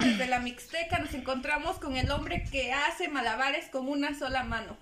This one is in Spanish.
Desde la Mixteca nos encontramos con el hombre que hace malabares con una sola mano.